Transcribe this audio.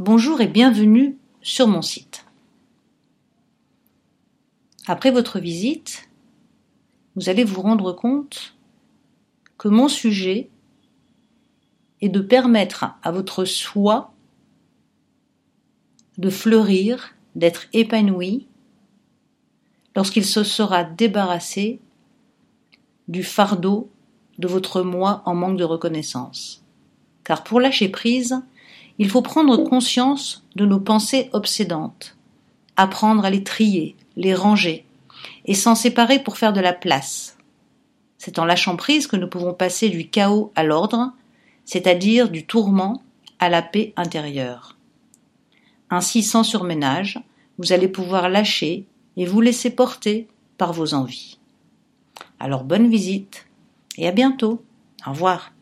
Bonjour et bienvenue sur mon site. Après votre visite, vous allez vous rendre compte que mon sujet est de permettre à votre soi de fleurir, d'être épanoui lorsqu'il se sera débarrassé du fardeau de votre moi en manque de reconnaissance. Car pour lâcher prise, il faut prendre conscience de nos pensées obsédantes, apprendre à les trier, les ranger, et s'en séparer pour faire de la place. C'est en lâchant prise que nous pouvons passer du chaos à l'ordre, c'est-à-dire du tourment à la paix intérieure. Ainsi, sans surménage, vous allez pouvoir lâcher et vous laisser porter par vos envies. Alors bonne visite et à bientôt. Au revoir.